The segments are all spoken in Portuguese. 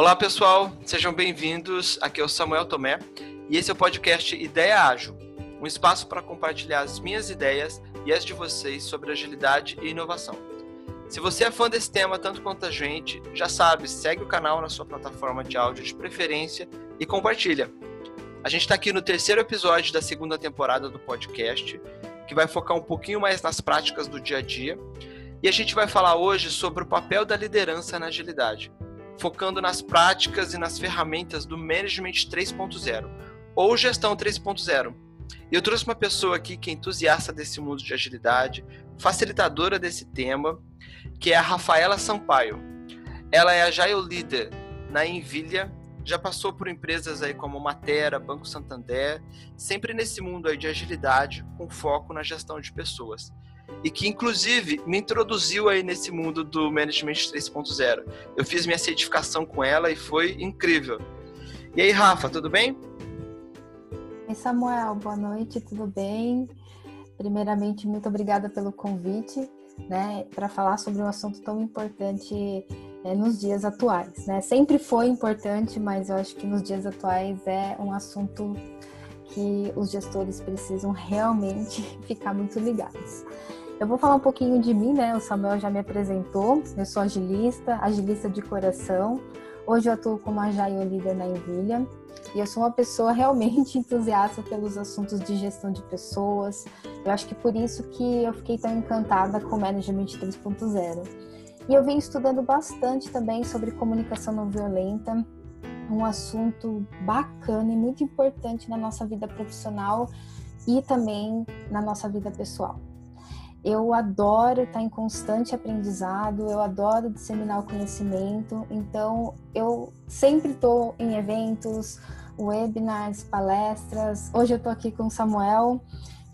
Olá pessoal, sejam bem-vindos. Aqui é o Samuel Tomé e esse é o podcast Ideia Ágil, um espaço para compartilhar as minhas ideias e as de vocês sobre agilidade e inovação. Se você é fã desse tema tanto quanto a gente, já sabe, segue o canal na sua plataforma de áudio de preferência e compartilha. A gente está aqui no terceiro episódio da segunda temporada do podcast, que vai focar um pouquinho mais nas práticas do dia a dia. E a gente vai falar hoje sobre o papel da liderança na agilidade focando nas práticas e nas ferramentas do Management 3.0 ou Gestão 3.0. E eu trouxe uma pessoa aqui que é entusiasta desse mundo de agilidade, facilitadora desse tema, que é a Rafaela Sampaio. Ela é Agile Leader na Envilha, já passou por empresas aí como Matera, Banco Santander, sempre nesse mundo aí de agilidade, com foco na gestão de pessoas e que inclusive me introduziu aí nesse mundo do Management 3.0. Eu fiz minha certificação com ela e foi incrível. E aí, Rafa, tudo bem? Oi, Samuel, boa noite, tudo bem? Primeiramente, muito obrigada pelo convite, né, para falar sobre um assunto tão importante é, nos dias atuais, né? Sempre foi importante, mas eu acho que nos dias atuais é um assunto que os gestores precisam realmente ficar muito ligados. Eu vou falar um pouquinho de mim, né? O Samuel já me apresentou. Eu sou agilista, agilista de coração. Hoje eu atuo como Agile Líder na Envilha. E eu sou uma pessoa realmente entusiasta pelos assuntos de gestão de pessoas. Eu acho que por isso que eu fiquei tão encantada com o Management 3.0. E eu venho estudando bastante também sobre comunicação não violenta, um assunto bacana e muito importante na nossa vida profissional e também na nossa vida pessoal. Eu adoro estar em constante aprendizado, eu adoro disseminar o conhecimento, então eu sempre estou em eventos, webinars, palestras. Hoje eu estou aqui com o Samuel.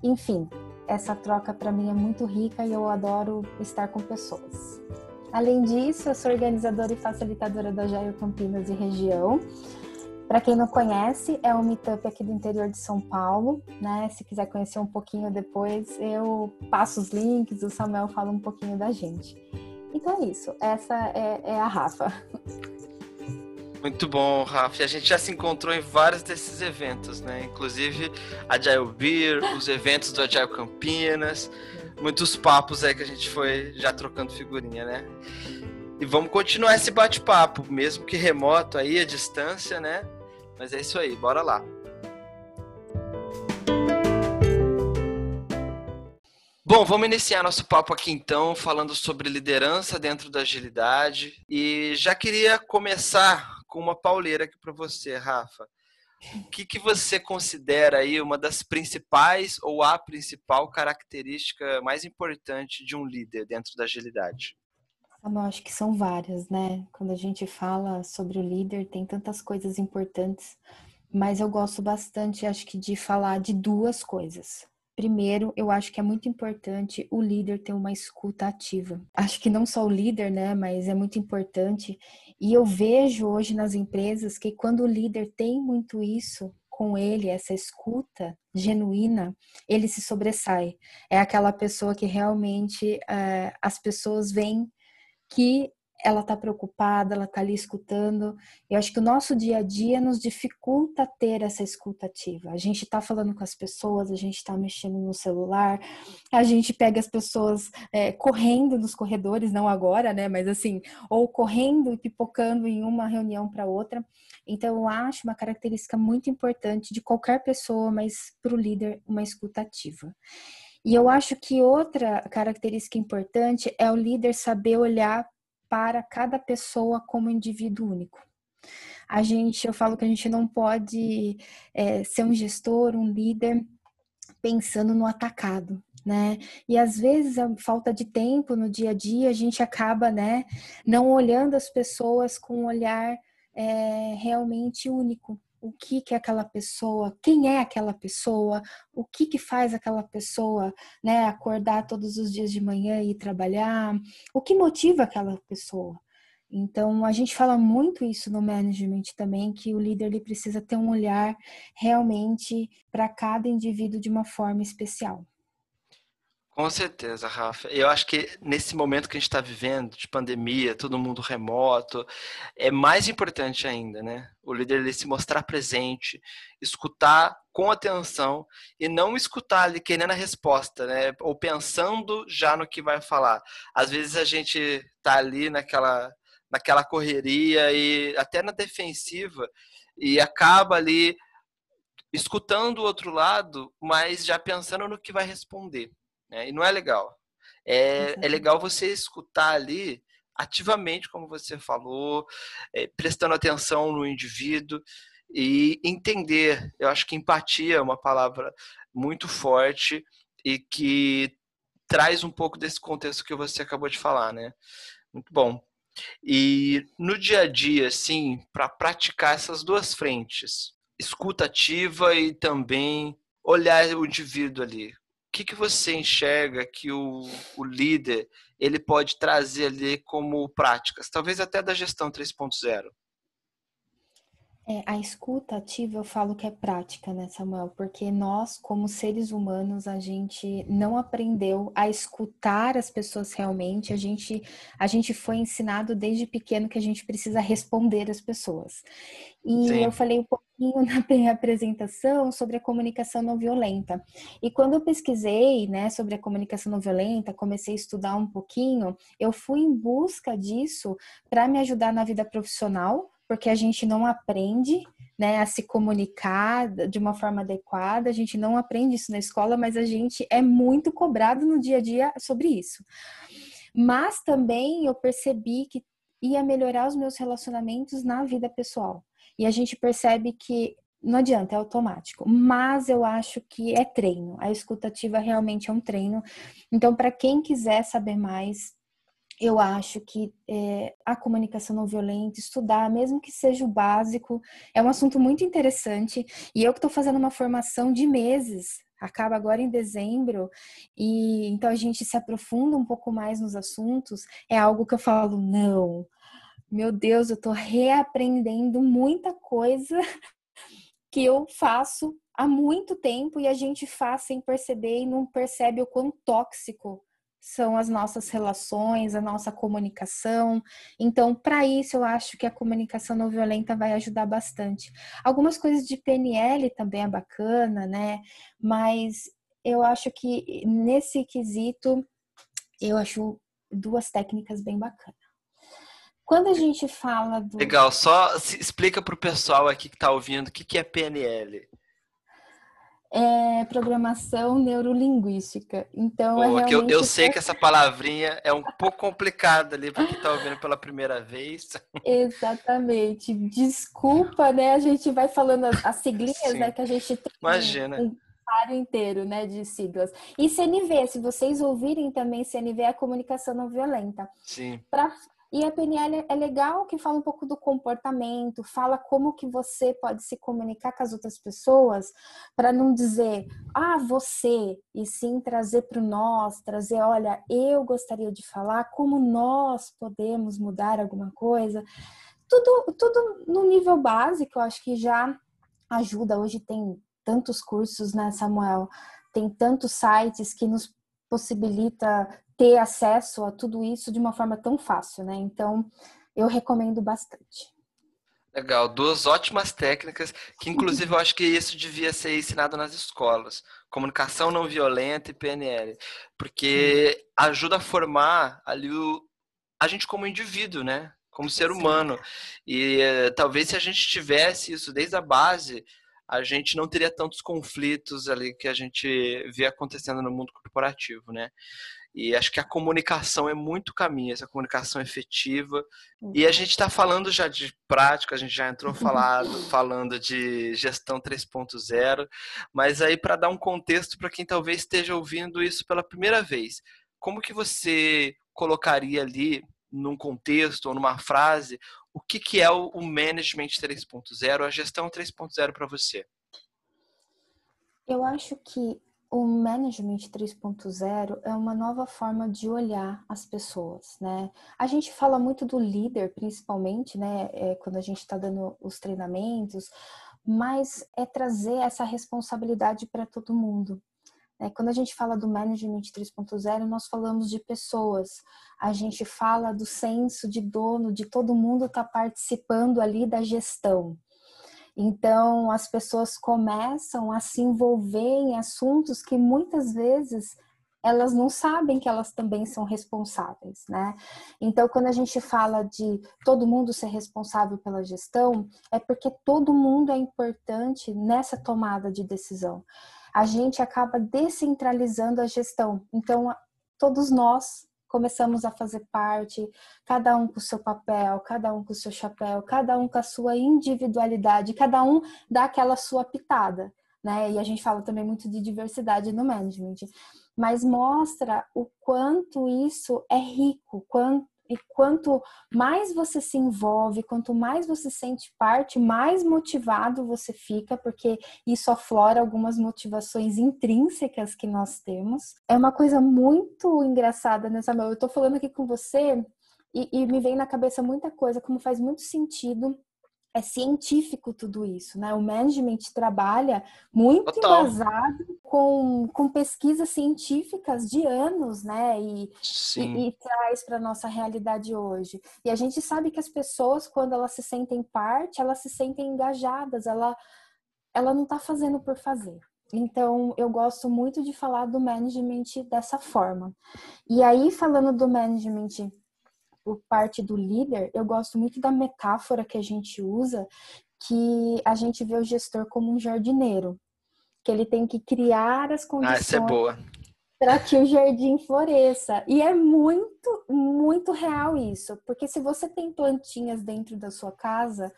Enfim, essa troca para mim é muito rica e eu adoro estar com pessoas. Além disso, eu sou organizadora e facilitadora da Jair Campinas e região. Para quem não conhece, é um meetup aqui do interior de São Paulo, né? Se quiser conhecer um pouquinho depois, eu passo os links, o Samuel fala um pouquinho da gente. Então é isso, essa é, é a Rafa. Muito bom, Rafa. A gente já se encontrou em vários desses eventos, né? Inclusive Agile Beer, os eventos do Agile Campinas, muitos papos aí que a gente foi já trocando figurinha, né? E vamos continuar esse bate-papo, mesmo que remoto aí, a distância, né? Mas é isso aí, bora lá. Bom, vamos iniciar nosso papo aqui então, falando sobre liderança dentro da agilidade. E já queria começar com uma pauleira aqui para você, Rafa. O que, que você considera aí uma das principais ou a principal característica mais importante de um líder dentro da agilidade? Eu acho que são várias, né? Quando a gente fala sobre o líder, tem tantas coisas importantes, mas eu gosto bastante, acho que, de falar de duas coisas. Primeiro, eu acho que é muito importante o líder ter uma escuta ativa. Acho que não só o líder, né, mas é muito importante. E eu vejo hoje nas empresas que quando o líder tem muito isso com ele, essa escuta genuína, ele se sobressai. É aquela pessoa que realmente é, as pessoas veem que ela está preocupada, ela está ali escutando. Eu acho que o nosso dia a dia nos dificulta ter essa escuta ativa. A gente está falando com as pessoas, a gente está mexendo no celular, a gente pega as pessoas é, correndo nos corredores, não agora, né? Mas assim, ou correndo e pipocando em uma reunião para outra. Então, eu acho uma característica muito importante de qualquer pessoa, mas para o líder, uma escuta ativa. E eu acho que outra característica importante é o líder saber olhar para cada pessoa como indivíduo único. A gente, eu falo que a gente não pode é, ser um gestor, um líder pensando no atacado, né? E às vezes a falta de tempo no dia a dia a gente acaba, né, não olhando as pessoas com um olhar é, realmente único, o que que é aquela pessoa, quem é aquela pessoa, o que que faz aquela pessoa, né, acordar todos os dias de manhã e trabalhar, o que motiva aquela pessoa. Então, a gente fala muito isso no management também, que o líder ele precisa ter um olhar realmente para cada indivíduo de uma forma especial. Com certeza, Rafa. Eu acho que nesse momento que a gente está vivendo, de pandemia, todo mundo remoto, é mais importante ainda, né? O líder ele se mostrar presente, escutar com atenção e não escutar ali querendo a resposta, né? Ou pensando já no que vai falar. Às vezes a gente tá ali naquela, naquela correria e até na defensiva e acaba ali escutando o outro lado, mas já pensando no que vai responder. Né? E não é legal. É, é legal você escutar ali ativamente, como você falou, é, prestando atenção no indivíduo e entender. Eu acho que empatia é uma palavra muito forte e que traz um pouco desse contexto que você acabou de falar, né? Muito bom. E no dia a dia, assim, para praticar essas duas frentes, escuta ativa e também olhar o indivíduo ali que, que você enxerga que o, o líder ele pode trazer ali como práticas, talvez até da gestão 3.0? É, a escuta ativa eu falo que é prática, né, Samuel? Porque nós, como seres humanos, a gente não aprendeu a escutar as pessoas realmente. A gente, a gente foi ensinado desde pequeno que a gente precisa responder às pessoas. E Sim. eu falei um pouquinho na minha apresentação sobre a comunicação não violenta. E quando eu pesquisei, né, sobre a comunicação não violenta, comecei a estudar um pouquinho, eu fui em busca disso para me ajudar na vida profissional porque a gente não aprende né, a se comunicar de uma forma adequada, a gente não aprende isso na escola, mas a gente é muito cobrado no dia a dia sobre isso. Mas também eu percebi que ia melhorar os meus relacionamentos na vida pessoal. E a gente percebe que não adianta, é automático. Mas eu acho que é treino. A escutativa realmente é um treino. Então, para quem quiser saber mais, eu acho que é, a comunicação não violenta, estudar, mesmo que seja o básico, é um assunto muito interessante. E eu que estou fazendo uma formação de meses, acaba agora em dezembro, e então a gente se aprofunda um pouco mais nos assuntos, é algo que eu falo, não, meu Deus, eu estou reaprendendo muita coisa que eu faço há muito tempo e a gente faz sem perceber e não percebe o quão tóxico são as nossas relações, a nossa comunicação. Então, para isso, eu acho que a comunicação não violenta vai ajudar bastante. Algumas coisas de PNL também é bacana, né? Mas eu acho que nesse quesito, eu acho duas técnicas bem bacanas. Quando a gente fala do. Legal, só explica para o pessoal aqui que está ouvindo o que, que é PNL é programação neurolinguística. Então, é realmente... eu, eu sei que essa palavrinha é um pouco complicada ali para quem está ouvindo pela primeira vez. Exatamente. Desculpa, né? A gente vai falando as, as siglinhas, Sim. né? Que a gente tem Imagina. um pário inteiro, né? De siglas. E CNV, se vocês ouvirem também, CNV é a comunicação não violenta. Sim. Para e a PNL é legal que fala um pouco do comportamento, fala como que você pode se comunicar com as outras pessoas para não dizer, ah, você, e sim trazer para nós, trazer, olha, eu gostaria de falar como nós podemos mudar alguma coisa. Tudo, tudo no nível básico, eu acho que já ajuda. Hoje tem tantos cursos, né, Samuel? Tem tantos sites que nos possibilita ter acesso a tudo isso de uma forma tão fácil, né? Então, eu recomendo bastante. Legal, duas ótimas técnicas que inclusive eu acho que isso devia ser ensinado nas escolas. Comunicação não violenta e PNL, porque ajuda a formar ali o, a gente como indivíduo, né? Como ser humano. E eh, talvez se a gente tivesse isso desde a base, a gente não teria tantos conflitos ali que a gente vê acontecendo no mundo corporativo, né? E acho que a comunicação é muito caminho, essa comunicação efetiva. E a gente está falando já de prática, a gente já entrou falado, falando de gestão 3.0, mas aí para dar um contexto para quem talvez esteja ouvindo isso pela primeira vez, como que você colocaria ali num contexto ou numa frase o que, que é o Management 3.0, a gestão 3.0 para você? Eu acho que o Management 3.0 é uma nova forma de olhar as pessoas, né? A gente fala muito do líder, principalmente, né? É, quando a gente está dando os treinamentos, mas é trazer essa responsabilidade para todo mundo. É, quando a gente fala do Management 3.0, nós falamos de pessoas, a gente fala do senso de dono, de todo mundo estar tá participando ali da gestão. Então, as pessoas começam a se envolver em assuntos que muitas vezes elas não sabem que elas também são responsáveis, né? Então, quando a gente fala de todo mundo ser responsável pela gestão, é porque todo mundo é importante nessa tomada de decisão. A gente acaba descentralizando a gestão. Então, todos nós começamos a fazer parte, cada um com o seu papel, cada um com o seu chapéu, cada um com a sua individualidade, cada um dá aquela sua pitada, né? E a gente fala também muito de diversidade no management mas mostra o quanto isso é rico, quanto, e quanto mais você se envolve, quanto mais você sente parte, mais motivado você fica, porque isso aflora algumas motivações intrínsecas que nós temos. É uma coisa muito engraçada, né, Samuel? Eu tô falando aqui com você e, e me vem na cabeça muita coisa, como faz muito sentido é científico tudo isso, né? O management trabalha muito Total. embasado com, com pesquisas científicas de anos, né? E, e, e traz para nossa realidade hoje. E a gente sabe que as pessoas, quando elas se sentem parte, elas se sentem engajadas, ela, ela não está fazendo por fazer. Então, eu gosto muito de falar do management dessa forma. E aí, falando do management por parte do líder, eu gosto muito da metáfora que a gente usa, que a gente vê o gestor como um jardineiro, que ele tem que criar as condições. Ah, é boa. Para que o jardim floresça. E é muito, muito real isso. Porque se você tem plantinhas dentro da sua casa,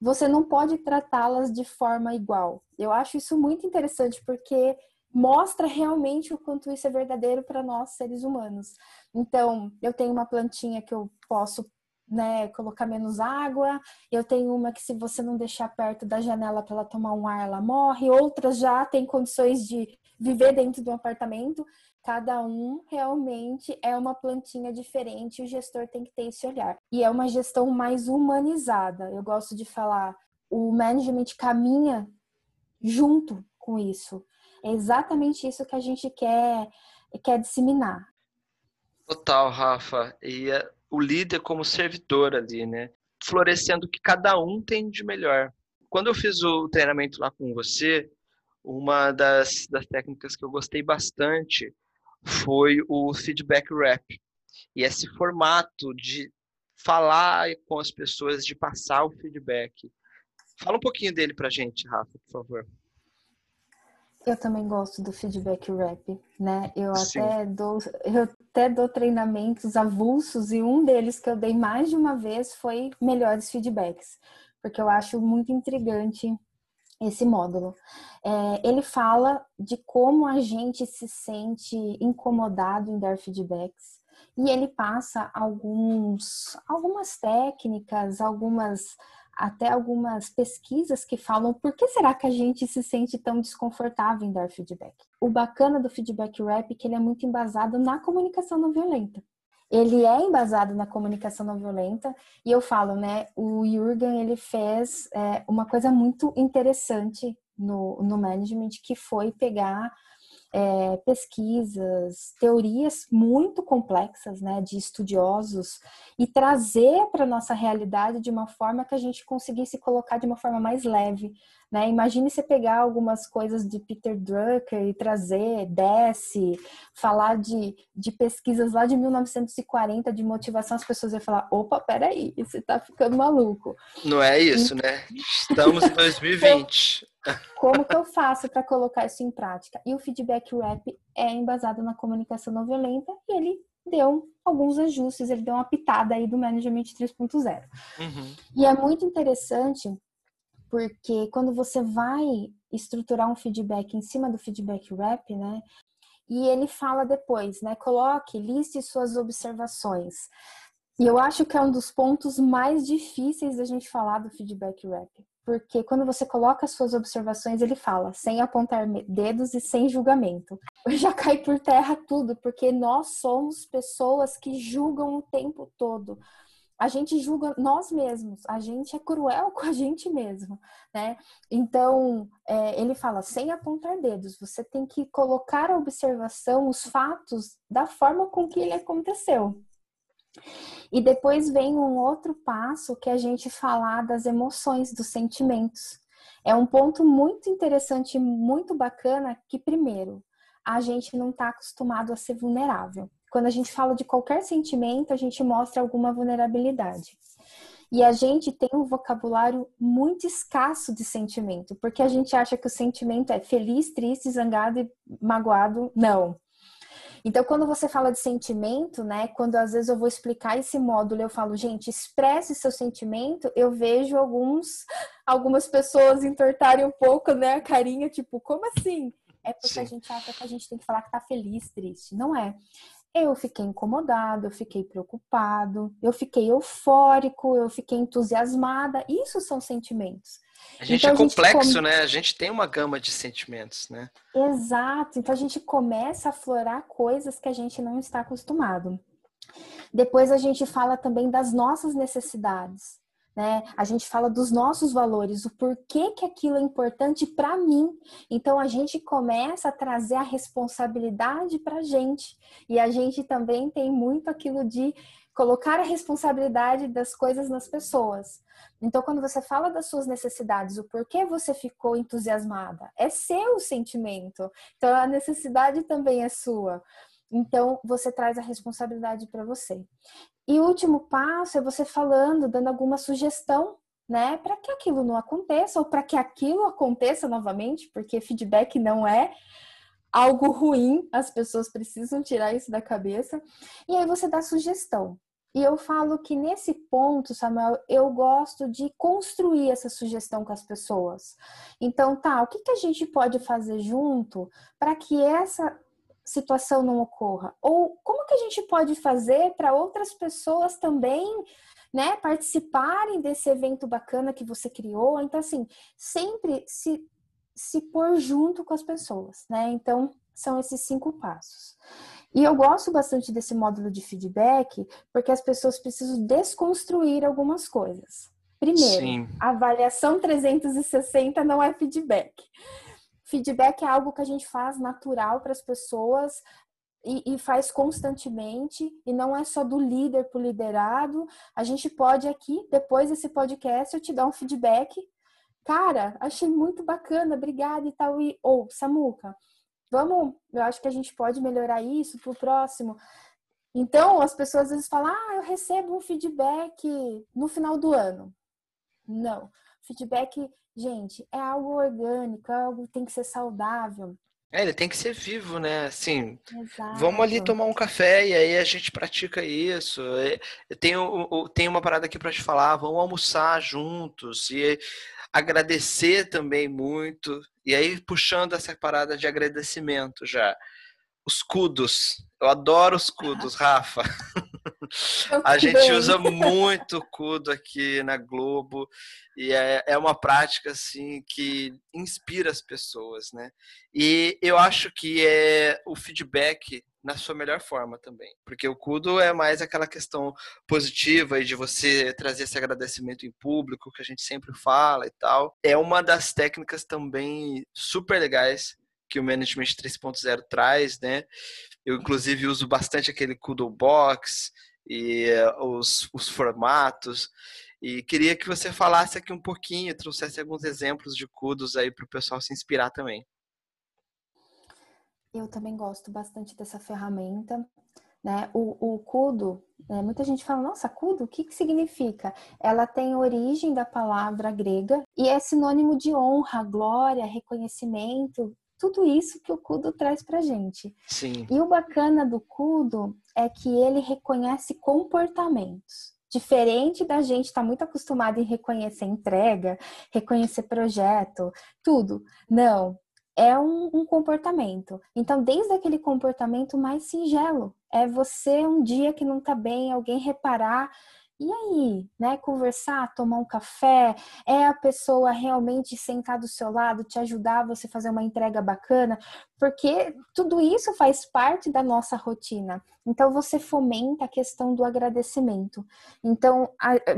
você não pode tratá-las de forma igual. Eu acho isso muito interessante, porque mostra realmente o quanto isso é verdadeiro para nós seres humanos. Então, eu tenho uma plantinha que eu posso né, colocar menos água. Eu tenho uma que se você não deixar perto da janela para ela tomar um ar, ela morre. Outras já têm condições de viver dentro de um apartamento. Cada um realmente é uma plantinha diferente. O gestor tem que ter esse olhar. E é uma gestão mais humanizada. Eu gosto de falar, o management caminha junto com isso. É exatamente isso que a gente quer, quer disseminar. Total, Rafa. E é o líder como servidor ali, né? Florescendo o que cada um tem de melhor. Quando eu fiz o treinamento lá com você, uma das, das técnicas que eu gostei bastante foi o feedback rap. E esse formato de falar com as pessoas, de passar o feedback. Fala um pouquinho dele pra gente, Rafa, por favor. Eu também gosto do feedback rap, né? Eu até dou, eu até dou treinamentos avulsos e um deles que eu dei mais de uma vez foi melhores feedbacks, porque eu acho muito intrigante esse módulo. É, ele fala de como a gente se sente incomodado em dar feedbacks e ele passa alguns, algumas técnicas, algumas até algumas pesquisas que falam por que será que a gente se sente tão desconfortável em dar feedback. O bacana do feedback rap é que ele é muito embasado na comunicação não violenta. Ele é embasado na comunicação não violenta e eu falo, né? O Jürgen ele fez é, uma coisa muito interessante no, no management que foi pegar é, pesquisas, teorias muito complexas, né, de estudiosos e trazer para nossa realidade de uma forma que a gente conseguisse colocar de uma forma mais leve, né? Imagine você pegar algumas coisas de Peter Drucker e trazer, desce, falar de, de pesquisas lá de 1940 de motivação, as pessoas iam falar: opa, peraí, você tá ficando maluco. Não é isso, e... né? Estamos em 2020. Como que eu faço para colocar isso em prática? E o feedback rap é embasado na comunicação não violenta e ele deu alguns ajustes, ele deu uma pitada aí do Management 3.0. Uhum. E é muito interessante porque quando você vai estruturar um feedback em cima do feedback rap, né? E ele fala depois, né? Coloque, liste suas observações. E eu acho que é um dos pontos mais difíceis da gente falar do feedback rap. Porque quando você coloca as suas observações, ele fala, sem apontar dedos e sem julgamento. Já cai por terra tudo, porque nós somos pessoas que julgam o tempo todo. A gente julga nós mesmos, a gente é cruel com a gente mesmo, né? Então, é, ele fala, sem apontar dedos, você tem que colocar a observação, os fatos, da forma com que ele aconteceu. E depois vem um outro passo que é a gente falar das emoções, dos sentimentos. É um ponto muito interessante, muito bacana, que primeiro, a gente não está acostumado a ser vulnerável. Quando a gente fala de qualquer sentimento, a gente mostra alguma vulnerabilidade. E a gente tem um vocabulário muito escasso de sentimento, porque a gente acha que o sentimento é feliz, triste, zangado e magoado. Não. Então, quando você fala de sentimento, né? Quando às vezes eu vou explicar esse módulo, eu falo, gente, expresse seu sentimento, eu vejo alguns, algumas pessoas entortarem um pouco, né, a carinha, tipo, como assim? É porque Sim. a gente acha que a gente tem que falar que tá feliz, triste. Não é. Eu fiquei incomodado, eu fiquei preocupado, eu fiquei eufórico, eu fiquei entusiasmada. Isso são sentimentos. A gente então, é complexo, gente come... né? A gente tem uma gama de sentimentos, né? Exato. Então a gente começa a aflorar coisas que a gente não está acostumado. Depois a gente fala também das nossas necessidades né? A gente fala dos nossos valores, o porquê que aquilo é importante para mim. Então a gente começa a trazer a responsabilidade para a gente. E a gente também tem muito aquilo de colocar a responsabilidade das coisas nas pessoas. Então, quando você fala das suas necessidades, o porquê você ficou entusiasmada, é seu sentimento. Então, a necessidade também é sua. Então, você traz a responsabilidade para você. E o último passo é você falando, dando alguma sugestão, né, para que aquilo não aconteça ou para que aquilo aconteça novamente, porque feedback não é algo ruim, as pessoas precisam tirar isso da cabeça. E aí você dá sugestão. E eu falo que nesse ponto, Samuel, eu gosto de construir essa sugestão com as pessoas. Então, tá, o que, que a gente pode fazer junto para que essa situação não ocorra? Ou como que a gente pode fazer para outras pessoas também, né, participarem desse evento bacana que você criou? Então, assim, sempre se, se pôr junto com as pessoas, né? Então, são esses cinco passos. E eu gosto bastante desse módulo de feedback, porque as pessoas precisam desconstruir algumas coisas. Primeiro, Sim. avaliação 360 não é feedback. Feedback é algo que a gente faz natural para as pessoas e, e, faz constantemente, e não é só do líder para o liderado. A gente pode aqui, depois desse podcast, eu te dar um feedback. Cara, achei muito bacana, obrigada e tal. E, ou, oh, Samuca, vamos, eu acho que a gente pode melhorar isso para o próximo. Então, as pessoas às vezes falam, ah, eu recebo um feedback no final do ano. Não. Feedback Gente, é algo orgânico, é algo que tem que ser saudável. É, ele tem que ser vivo, né? Assim, Exato. vamos ali tomar um café e aí a gente pratica isso. É, eu tenho, eu tenho uma parada aqui para te falar, vamos almoçar juntos e agradecer também muito. E aí, puxando essa parada de agradecimento já. Os cudos. Eu adoro os cudos, Rafa. A gente usa muito cudo aqui na Globo e é, é uma prática assim que inspira as pessoas, né? E eu acho que é o feedback na sua melhor forma também, porque o cudo é mais aquela questão positiva e de você trazer esse agradecimento em público que a gente sempre fala e tal. É uma das técnicas também super legais que o Management 3.0 traz, né? Eu, inclusive, uso bastante aquele Kudo Box e uh, os, os formatos. E queria que você falasse aqui um pouquinho, trouxesse alguns exemplos de Kudos aí para o pessoal se inspirar também. Eu também gosto bastante dessa ferramenta. Né? O, o Kudo, né? muita gente fala, nossa, Kudo, o que, que significa? Ela tem origem da palavra grega e é sinônimo de honra, glória, reconhecimento, tudo isso que o Kudo traz pra gente. Sim. E o bacana do Kudo é que ele reconhece comportamentos. Diferente da gente estar tá muito acostumado em reconhecer entrega, reconhecer projeto, tudo. Não, é um, um, comportamento. Então, desde aquele comportamento mais singelo, é você um dia que não tá bem, alguém reparar e aí, né? Conversar, tomar um café, é a pessoa realmente sentar do seu lado, te ajudar você fazer uma entrega bacana, porque tudo isso faz parte da nossa rotina. Então você fomenta a questão do agradecimento. Então,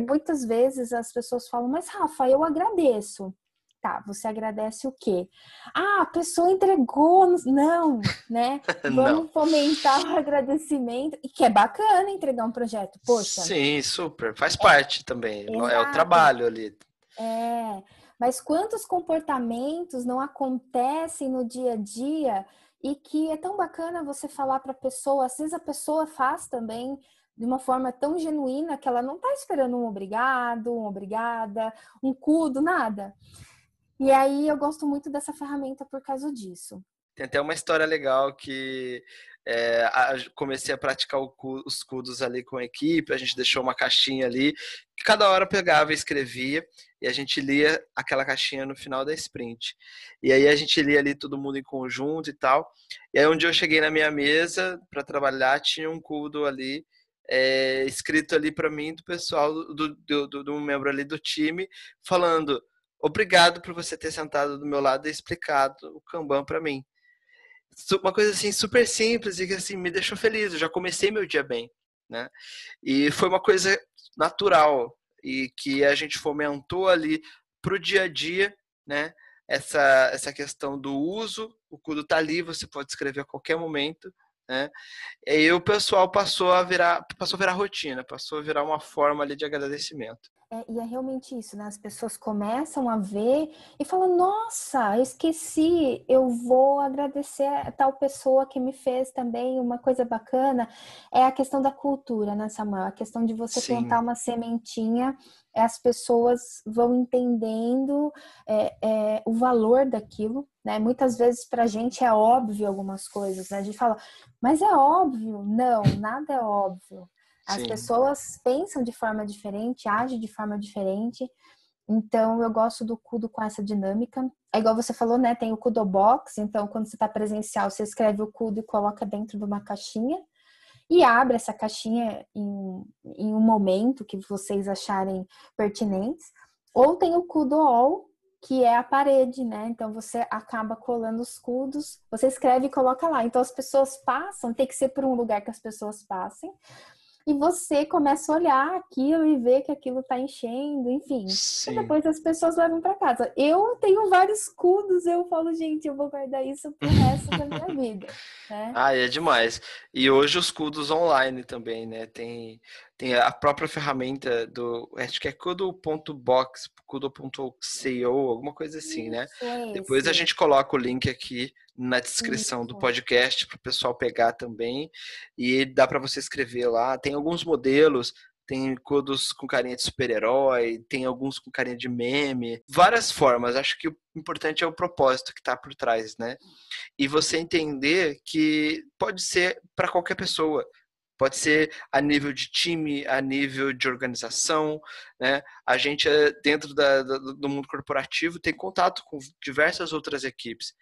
muitas vezes as pessoas falam: "Mas Rafa, eu agradeço". Tá, você agradece o quê? Ah, a pessoa entregou. Não, né? Vamos Não. fomentar o agradecimento. E que é bacana entregar um projeto. Poxa. Sim, super. Faz é, parte também. Exato. É o trabalho ali. É. Mas quantos comportamentos não acontecem no dia a dia e que é tão bacana você falar para a pessoa, às vezes a pessoa faz também de uma forma tão genuína que ela não está esperando um obrigado, um obrigada, um cudo, nada. E aí eu gosto muito dessa ferramenta por causa disso. Tem até uma história legal que é, a, comecei a praticar os cudos ali com a equipe, a gente deixou uma caixinha ali, que cada hora pegava e escrevia, e a gente lia aquela caixinha no final da sprint. E aí a gente lia ali todo mundo em conjunto e tal. E aí um dia eu cheguei na minha mesa para trabalhar, tinha um cudo ali, é, escrito ali para mim do pessoal, do, do, do, do membro ali do time, falando obrigado por você ter sentado do meu lado e explicado o Kanban para mim. Uma coisa assim super simples e que assim me deixou feliz. Eu já comecei meu dia bem, né? E foi uma coisa natural e que a gente fomentou ali para o dia a dia, né? Essa essa questão do uso, o Kudo tá ali, você pode escrever a qualquer momento, né? E aí o pessoal passou a virar passou a virar rotina, passou a virar uma forma ali de agradecimento. É, e é realmente isso, né? As pessoas começam a ver e falam: Nossa, eu esqueci, eu vou agradecer a tal pessoa que me fez também uma coisa bacana. É a questão da cultura, né, Samuel? A questão de você Sim. plantar uma sementinha, as pessoas vão entendendo é, é, o valor daquilo, né? Muitas vezes para a gente é óbvio algumas coisas, né? A gente fala, mas é óbvio? Não, nada é óbvio. As Sim. pessoas pensam de forma diferente, agem de forma diferente. Então, eu gosto do Kudo com essa dinâmica. É igual você falou, né? Tem o Kudo Box. Então, quando você está presencial, você escreve o Kudo e coloca dentro de uma caixinha. E abre essa caixinha em, em um momento que vocês acharem pertinentes. Ou tem o Kudo All, que é a parede, né? Então você acaba colando os cudos, você escreve e coloca lá. Então as pessoas passam, tem que ser por um lugar que as pessoas passem e você começa a olhar aquilo e ver que aquilo está enchendo, enfim. Sim. E depois as pessoas levam para casa. Eu tenho vários escudos, eu falo, gente, eu vou guardar isso pro resto da minha vida. Né? Ah, é demais. E hoje os cudos online também, né? Tem, tem a própria ferramenta do. Acho que é kudo.box, kudo.co, alguma coisa assim, né? né? Depois a gente coloca o link aqui na descrição do podcast para o pessoal pegar também. E dá para você escrever lá. Tem alguns modelos, tem codos com carinha de super-herói, tem alguns com carinha de meme, várias formas. Acho que o importante é o propósito que está por trás, né? E você entender que pode ser para qualquer pessoa. Pode ser a nível de time, a nível de organização, né? A gente, é dentro da, do mundo corporativo, tem contato com diversas outras equipes.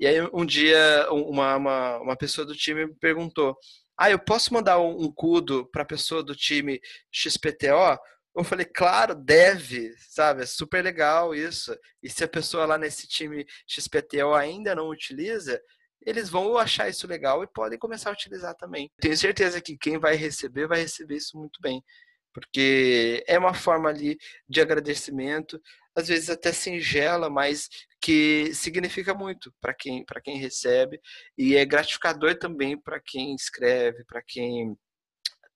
E aí, um dia, uma, uma, uma pessoa do time me perguntou, ah, eu posso mandar um, um CUDO para a pessoa do time XPTO? Eu falei, claro, deve, sabe? É super legal isso. E se a pessoa lá nesse time XPTO ainda não utiliza, eles vão achar isso legal e podem começar a utilizar também. Tenho certeza que quem vai receber vai receber isso muito bem, porque é uma forma ali de agradecimento, às vezes até singela, mas que significa muito para quem para quem recebe e é gratificador também para quem escreve, para quem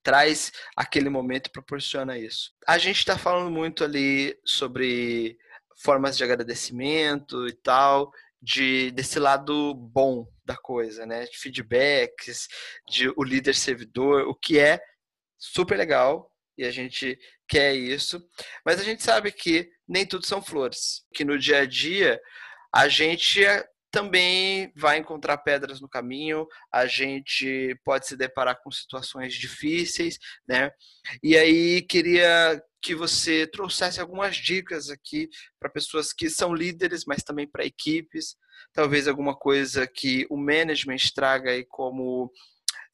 traz aquele momento e proporciona isso. A gente está falando muito ali sobre formas de agradecimento e tal, de desse lado bom da coisa, né? De feedbacks, de o líder servidor, o que é super legal e a gente quer isso, mas a gente sabe que nem tudo são flores, que no dia a dia a gente também vai encontrar pedras no caminho, a gente pode se deparar com situações difíceis, né? E aí queria que você trouxesse algumas dicas aqui para pessoas que são líderes, mas também para equipes, talvez alguma coisa que o management traga aí como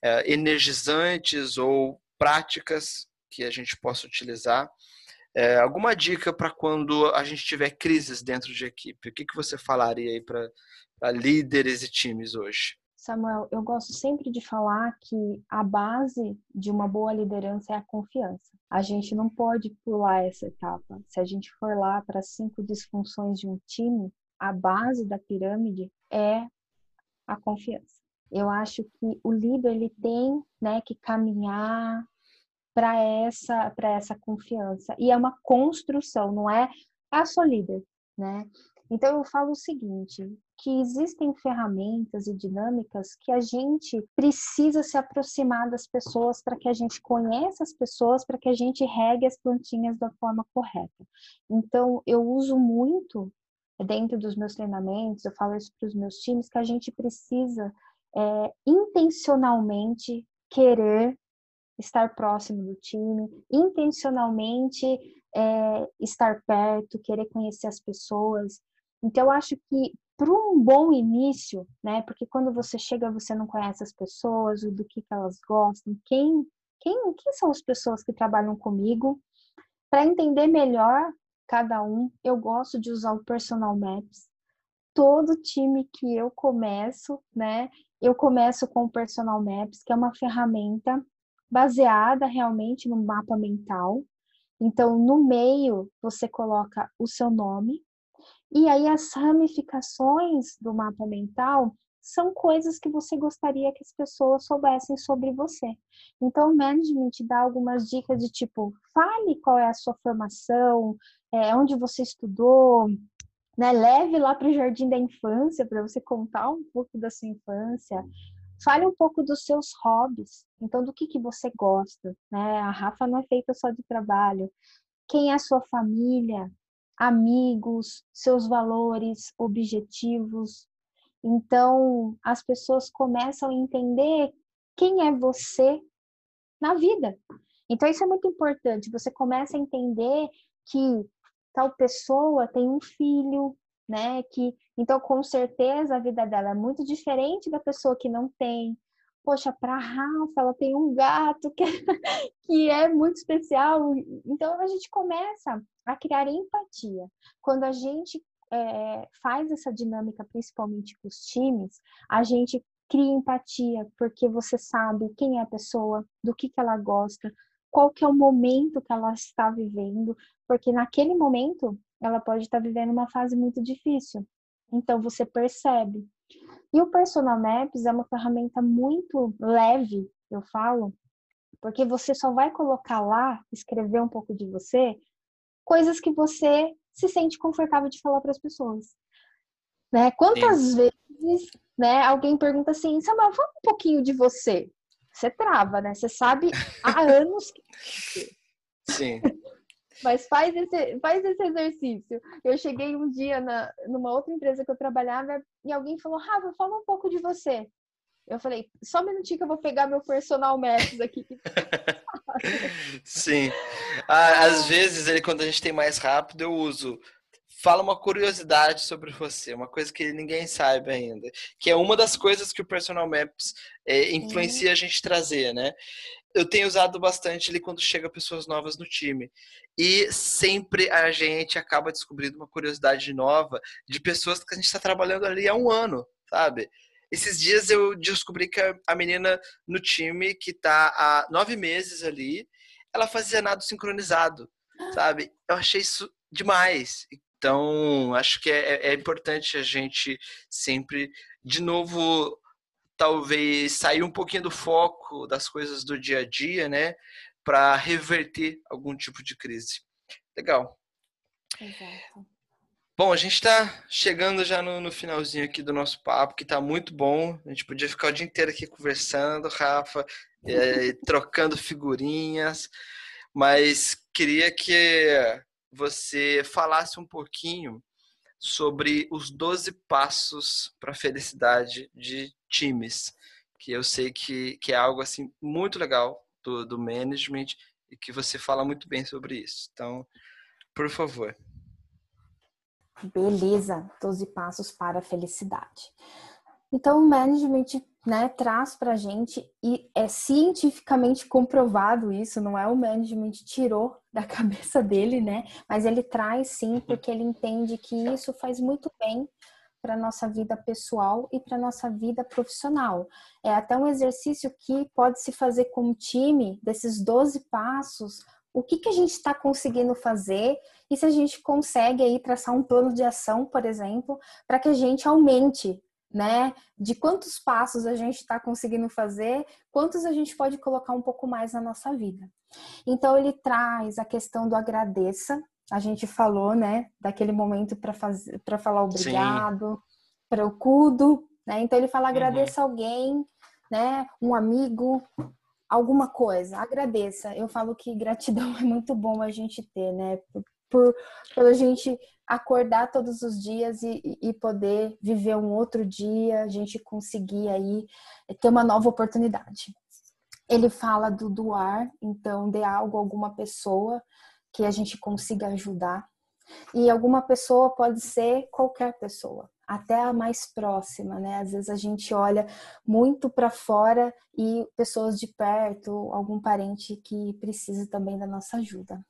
é, energizantes ou práticas que a gente possa utilizar. É, alguma dica para quando a gente tiver crises dentro de equipe? O que, que você falaria aí para líderes e times hoje? Samuel, eu gosto sempre de falar que a base de uma boa liderança é a confiança. A gente não pode pular essa etapa. Se a gente for lá para cinco disfunções de um time, a base da pirâmide é a confiança. Eu acho que o líder ele tem, né, que caminhar para essa para essa confiança e é uma construção, não é ah, sou líder, né? Então eu falo o seguinte, que existem ferramentas e dinâmicas que a gente precisa se aproximar das pessoas para que a gente conheça as pessoas, para que a gente regue as plantinhas da forma correta. Então eu uso muito dentro dos meus treinamentos, eu falo isso para os meus times, que a gente precisa é, intencionalmente querer estar próximo do time, intencionalmente é, estar perto, querer conhecer as pessoas. Então, eu acho que para um bom início, né? Porque quando você chega, você não conhece as pessoas, do que, que elas gostam, quem, quem, quem são as pessoas que trabalham comigo. Para entender melhor cada um, eu gosto de usar o Personal Maps. Todo time que eu começo, né? Eu começo com o Personal Maps, que é uma ferramenta baseada realmente no mapa mental. Então, no meio, você coloca o seu nome, e aí as ramificações do mapa mental são coisas que você gostaria que as pessoas soubessem sobre você. Então, o management dá algumas dicas de tipo, fale qual é a sua formação, é, onde você estudou, né? Leve lá para o jardim da infância para você contar um pouco da sua infância. Fale um pouco dos seus hobbies. Então, do que, que você gosta, né? A Rafa não é feita só de trabalho. Quem é a sua família? amigos, seus valores, objetivos. Então, as pessoas começam a entender quem é você na vida. Então, isso é muito importante. Você começa a entender que tal pessoa tem um filho, né? Que então, com certeza, a vida dela é muito diferente da pessoa que não tem poxa, para Rafa, ela tem um gato que, que é muito especial. Então a gente começa a criar empatia. Quando a gente é, faz essa dinâmica, principalmente com os times, a gente cria empatia, porque você sabe quem é a pessoa, do que, que ela gosta, qual que é o momento que ela está vivendo, porque naquele momento ela pode estar vivendo uma fase muito difícil. Então você percebe. E o Personal Maps é uma ferramenta muito leve, eu falo, porque você só vai colocar lá, escrever um pouco de você, coisas que você se sente confortável de falar para as pessoas. Né? Quantas Sim. vezes né, alguém pergunta assim, Samuel, fala um pouquinho de você. Você trava, né? Você sabe há anos que. Sim. Mas faz esse, faz esse exercício. Eu cheguei um dia na, numa outra empresa que eu trabalhava e alguém falou, Rafa, fala um pouco de você. Eu falei, só um minutinho que eu vou pegar meu personal maps aqui. Sim. Às vezes, ele, quando a gente tem mais rápido, eu uso. Fala uma curiosidade sobre você, uma coisa que ninguém sabe ainda. Que é uma das coisas que o Personal Maps é, influencia a gente trazer, né? eu tenho usado bastante ele quando chega pessoas novas no time. E sempre a gente acaba descobrindo uma curiosidade nova de pessoas que a gente está trabalhando ali há um ano, sabe? Esses dias eu descobri que a menina no time que está há nove meses ali, ela fazia nado sincronizado, sabe? Eu achei isso demais. Então, acho que é, é importante a gente sempre, de novo, talvez sair um pouquinho do foco das coisas do dia a dia, né, para reverter algum tipo de crise. Legal. Exato. Bom, a gente está chegando já no, no, finalzinho aqui do nosso papo, que está muito bom. A gente podia ficar o dia inteiro aqui conversando, Rafa, é, trocando figurinhas, mas queria que você falasse um pouquinho sobre os 12 passos para a felicidade de times, que eu sei que, que é algo assim muito legal do, do management e que você fala muito bem sobre isso. Então, por favor. Beleza, 12 passos para a felicidade. Então, o management né, traz para a gente e é cientificamente comprovado isso, não é o management tirou da cabeça dele, né? Mas ele traz sim, porque ele entende que isso faz muito bem para nossa vida pessoal e para nossa vida profissional. É até um exercício que pode se fazer com o time desses 12 passos. O que, que a gente está conseguindo fazer e se a gente consegue aí traçar um plano de ação, por exemplo, para que a gente aumente né? De quantos passos a gente está conseguindo fazer, quantos a gente pode colocar um pouco mais na nossa vida. Então ele traz a questão do agradeça. A gente falou, né, daquele momento para fazer, para falar obrigado, para o cudo, né? Então ele fala agradeça uhum. alguém, né? Um amigo, alguma coisa, agradeça. Eu falo que gratidão é muito bom a gente ter, né? Por, por a gente acordar todos os dias e, e, poder viver um outro dia, a gente conseguir aí ter uma nova oportunidade. Ele fala do doar, então dê algo a alguma pessoa que a gente consiga ajudar. E alguma pessoa pode ser qualquer pessoa, até a mais próxima, né? Às vezes a gente olha muito para fora e pessoas de perto, algum parente que precisa também da nossa ajuda.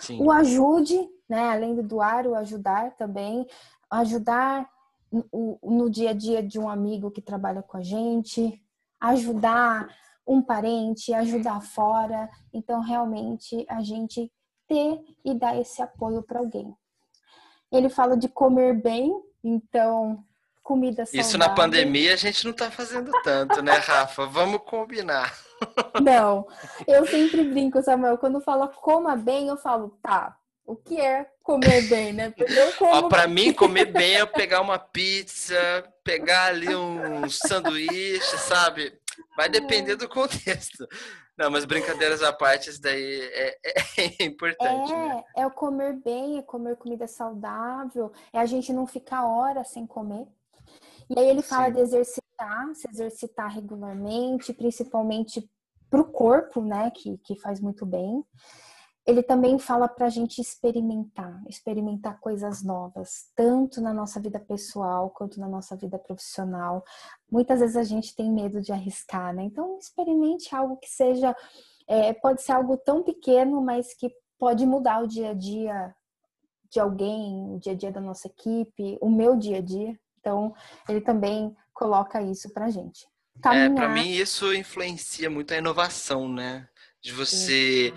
Sim. O ajude, né? Além do doar, o ajudar também. Ajudar no, no dia a dia de um amigo que trabalha com a gente, ajudar um parente, ajudar fora. Então, realmente, a gente ter e dar esse apoio para alguém. Ele fala de comer bem, então comida saudável. Isso na pandemia a gente não está fazendo tanto, né, Rafa? Vamos combinar. Não, eu sempre brinco, Samuel, quando fala coma bem, eu falo, tá, o que é comer bem, né? Como... Para mim, comer bem é pegar uma pizza, pegar ali um sanduíche, sabe? Vai depender do contexto. Não, mas brincadeiras à parte, isso daí é, é, é importante. É, né? é o comer bem, é comer comida saudável, é a gente não ficar horas sem comer. E aí ele fala Sim. de exercitar, se exercitar regularmente, principalmente para o corpo, né, que, que faz muito bem. Ele também fala para a gente experimentar, experimentar coisas novas, tanto na nossa vida pessoal quanto na nossa vida profissional. Muitas vezes a gente tem medo de arriscar, né? Então, experimente algo que seja, é, pode ser algo tão pequeno, mas que pode mudar o dia a dia de alguém, o dia a dia da nossa equipe, o meu dia a dia. Então, ele também coloca isso pra gente. Caminhar... É, para mim isso influencia muito a inovação, né? De você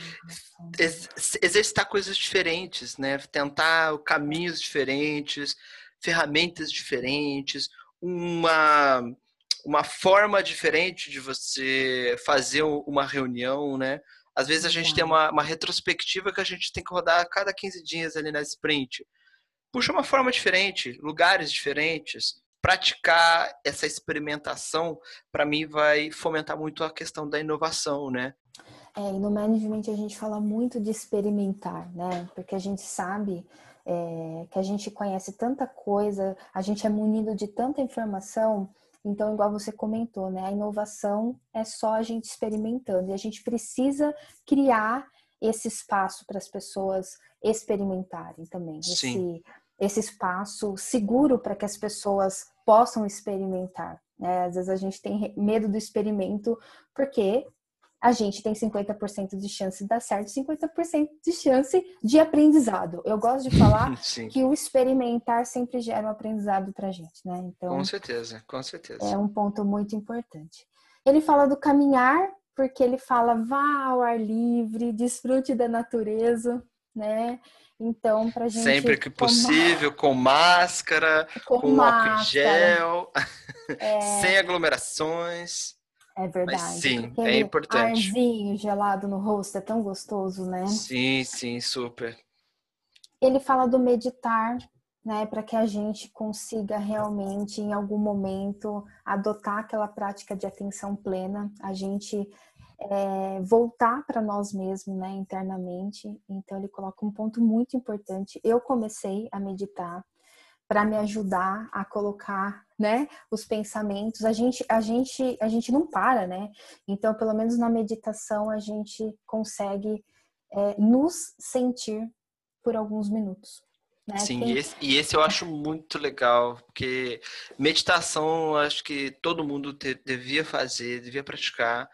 ex exercitar coisas diferentes, né? Tentar caminhos diferentes, ferramentas diferentes, uma uma forma diferente de você fazer uma reunião, né? Às vezes a gente tem uma, uma retrospectiva que a gente tem que rodar a cada 15 dias ali na sprint puxa uma forma diferente, lugares diferentes. Praticar essa experimentação, para mim, vai fomentar muito a questão da inovação, né? É, e no management a gente fala muito de experimentar, né? Porque a gente sabe é, que a gente conhece tanta coisa, a gente é munido de tanta informação. Então, igual você comentou, né? A inovação é só a gente experimentando e a gente precisa criar esse espaço para as pessoas experimentarem também. Sim. Esse, esse espaço seguro para que as pessoas possam experimentar. Né? Às vezes a gente tem medo do experimento porque a gente tem 50% de chance de dar certo, 50% de chance de aprendizado. Eu gosto de falar que o experimentar sempre gera um aprendizado para a gente, né? Então, com certeza, com certeza. É um ponto muito importante. Ele fala do caminhar, porque ele fala vá ao ar livre, desfrute da natureza, né? Então, para gente. Sempre que possível, com máscara, com, com máscara. álcool gel, é... sem aglomerações. É verdade. Mas, sim, é importante. Arzinho gelado no rosto é tão gostoso, né? Sim, sim, super. Ele fala do meditar, né, para que a gente consiga realmente, em algum momento, adotar aquela prática de atenção plena. A gente é, voltar para nós mesmos, né, internamente. Então ele coloca um ponto muito importante. Eu comecei a meditar para me ajudar a colocar, né, os pensamentos. A gente, a gente, a gente não para, né? Então, pelo menos na meditação a gente consegue é, nos sentir por alguns minutos. Né? Sim, Tem... e, esse, e, esse, eu acho muito legal, porque meditação acho que todo mundo te, devia fazer, devia praticar.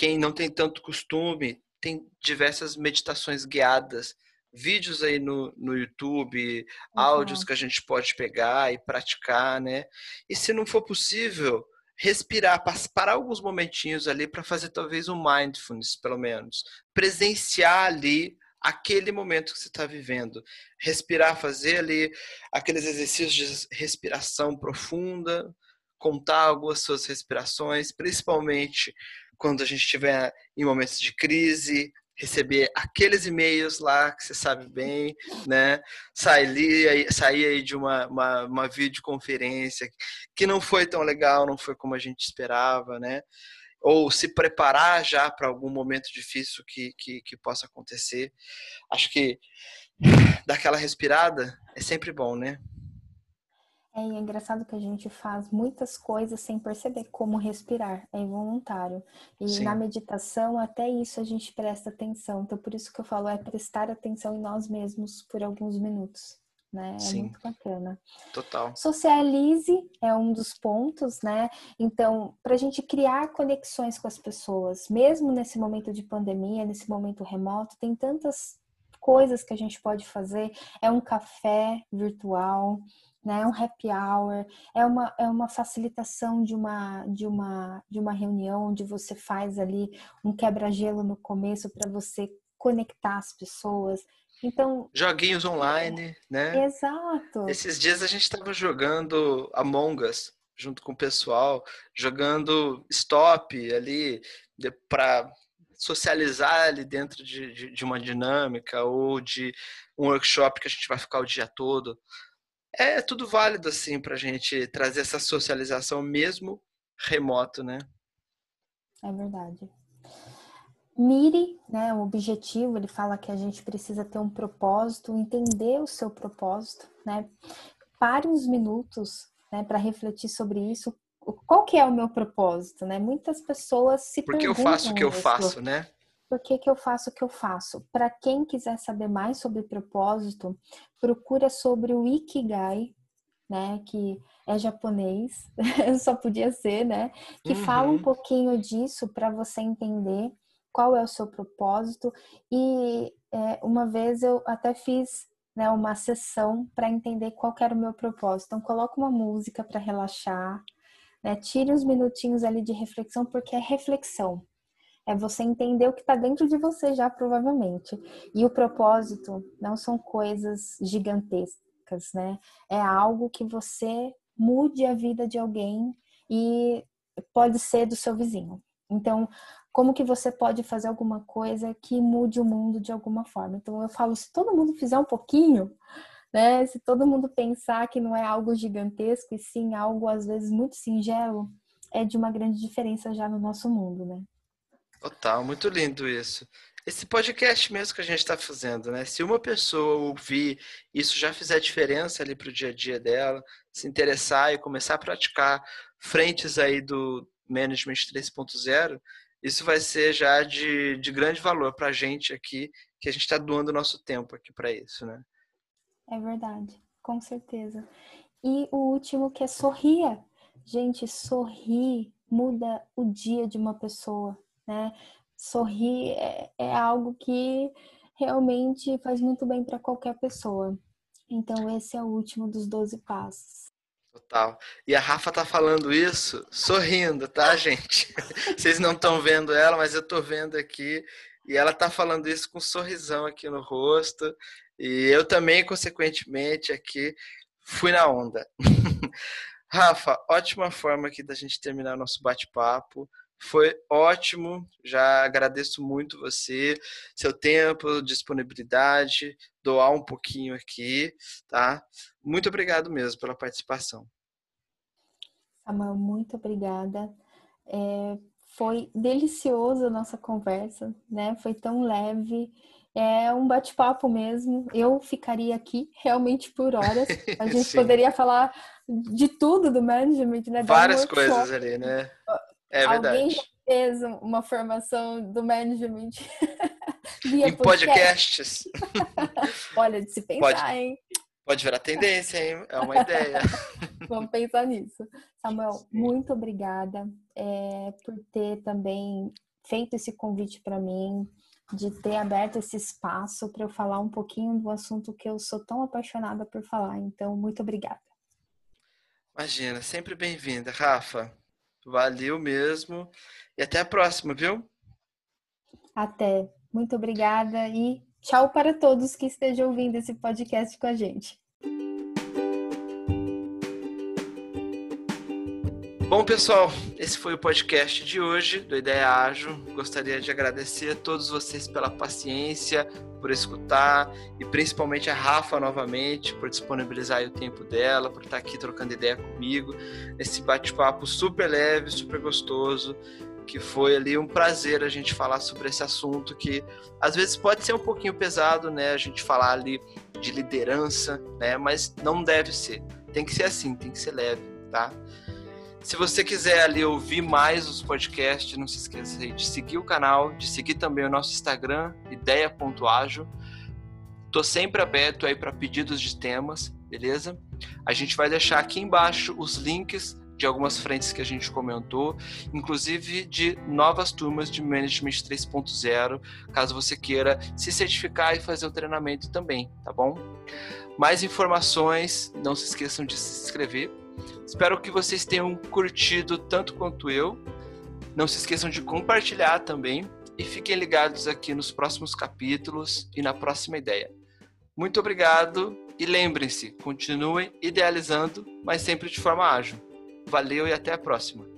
Quem não tem tanto costume, tem diversas meditações guiadas, vídeos aí no, no YouTube, uhum. áudios que a gente pode pegar e praticar, né? E se não for possível, respirar, parar alguns momentinhos ali para fazer talvez um mindfulness, pelo menos. Presenciar ali aquele momento que você está vivendo. Respirar, fazer ali aqueles exercícios de respiração profunda, contar algumas suas respirações, principalmente quando a gente estiver em momentos de crise, receber aqueles e-mails lá que você sabe bem, né? Sair, sair aí de uma, uma, uma videoconferência que não foi tão legal, não foi como a gente esperava, né? Ou se preparar já para algum momento difícil que, que, que possa acontecer. Acho que daquela respirada é sempre bom, né? É, é engraçado que a gente faz muitas coisas sem perceber como respirar, é involuntário. E Sim. na meditação, até isso a gente presta atenção. Então, por isso que eu falo, é prestar atenção em nós mesmos por alguns minutos. Né? É Sim. muito bacana. Total. Socialize é um dos pontos, né? Então, para a gente criar conexões com as pessoas, mesmo nesse momento de pandemia, nesse momento remoto, tem tantas coisas que a gente pode fazer. É um café virtual, né? É um happy hour, é uma, é uma facilitação de uma, de, uma, de uma reunião onde você faz ali um quebra-gelo no começo para você conectar as pessoas. Então, joguinhos online, né? Exato. Esses dias a gente estava jogando Among Us junto com o pessoal, jogando stop ali para socializar ali dentro de, de, de, uma dinâmica ou de um workshop que a gente vai ficar o dia todo é tudo válido assim para a gente trazer essa socialização mesmo remoto, né? É verdade. Mire, né, o objetivo, ele fala que a gente precisa ter um propósito, entender o seu propósito, né? Pare uns minutos, né, para refletir sobre isso. Qual que é o meu propósito, né? Muitas pessoas se Porque eu faço o que eu faço, né? Por que, que eu faço o que eu faço? Para quem quiser saber mais sobre propósito, procura sobre o Ikigai, né? Que é japonês, só podia ser, né? Que uhum. fala um pouquinho disso para você entender qual é o seu propósito. E é, uma vez eu até fiz né, uma sessão para entender qual era o meu propósito. Então, coloca uma música para relaxar, né? Tire uns minutinhos ali de reflexão, porque é reflexão. É você entender o que está dentro de você já, provavelmente. E o propósito não são coisas gigantescas, né? É algo que você mude a vida de alguém e pode ser do seu vizinho. Então, como que você pode fazer alguma coisa que mude o mundo de alguma forma? Então, eu falo, se todo mundo fizer um pouquinho, né? Se todo mundo pensar que não é algo gigantesco e sim algo às vezes muito singelo, é de uma grande diferença já no nosso mundo, né? Total, muito lindo isso. Esse podcast mesmo que a gente está fazendo, né? Se uma pessoa ouvir isso já fizer diferença ali para o dia a dia dela, se interessar e começar a praticar frentes aí do Management 3.0, isso vai ser já de, de grande valor para a gente aqui, que a gente está doando nosso tempo aqui para isso, né? É verdade, com certeza. E o último que é sorria. Gente, sorrir muda o dia de uma pessoa né? Sorrir é, é algo que realmente faz muito bem para qualquer pessoa. Então, esse é o último dos 12 passos. Total. E a Rafa tá falando isso sorrindo, tá, gente? Vocês não estão vendo ela, mas eu tô vendo aqui. E ela tá falando isso com um sorrisão aqui no rosto. E eu também, consequentemente, aqui fui na onda. Rafa, ótima forma aqui da gente terminar nosso bate-papo. Foi ótimo, já agradeço muito você, seu tempo, disponibilidade, doar um pouquinho aqui, tá? Muito obrigado mesmo pela participação. Samuel, muito obrigada. É, foi delicioso a nossa conversa, né? Foi tão leve. É um bate-papo mesmo. Eu ficaria aqui realmente por horas. A gente poderia falar de tudo do management, né? Várias coisas ali, né? É verdade. Alguém já fez uma formação do management via em podcasts? Olha, de se pensar, pode, hein? Pode virar tendência, hein? É uma ideia. Vamos pensar nisso. Samuel, Sim. muito obrigada é, por ter também feito esse convite para mim, de ter aberto esse espaço para eu falar um pouquinho do assunto que eu sou tão apaixonada por falar. Então, muito obrigada. Imagina, sempre bem-vinda, Rafa. Valeu mesmo. E até a próxima, viu? Até. Muito obrigada e tchau para todos que estejam ouvindo esse podcast com a gente. Bom, pessoal, esse foi o podcast de hoje do Ideia Ágil. Gostaria de agradecer a todos vocês pela paciência, por escutar e principalmente a Rafa novamente por disponibilizar o tempo dela, por estar aqui trocando ideia comigo, esse bate-papo super leve, super gostoso, que foi ali um prazer a gente falar sobre esse assunto que às vezes pode ser um pouquinho pesado, né, a gente falar ali de liderança, né, mas não deve ser. Tem que ser assim, tem que ser leve, tá? Se você quiser ali ouvir mais os podcasts, não se esqueça de seguir o canal, de seguir também o nosso Instagram, ideia.ágil. Tô sempre aberto aí para pedidos de temas, beleza? A gente vai deixar aqui embaixo os links de algumas frentes que a gente comentou, inclusive de novas turmas de Management 3.0, caso você queira se certificar e fazer o treinamento também, tá bom? Mais informações, não se esqueçam de se inscrever Espero que vocês tenham curtido tanto quanto eu. Não se esqueçam de compartilhar também e fiquem ligados aqui nos próximos capítulos e na próxima ideia. Muito obrigado e lembrem-se, continuem idealizando, mas sempre de forma ágil. Valeu e até a próxima.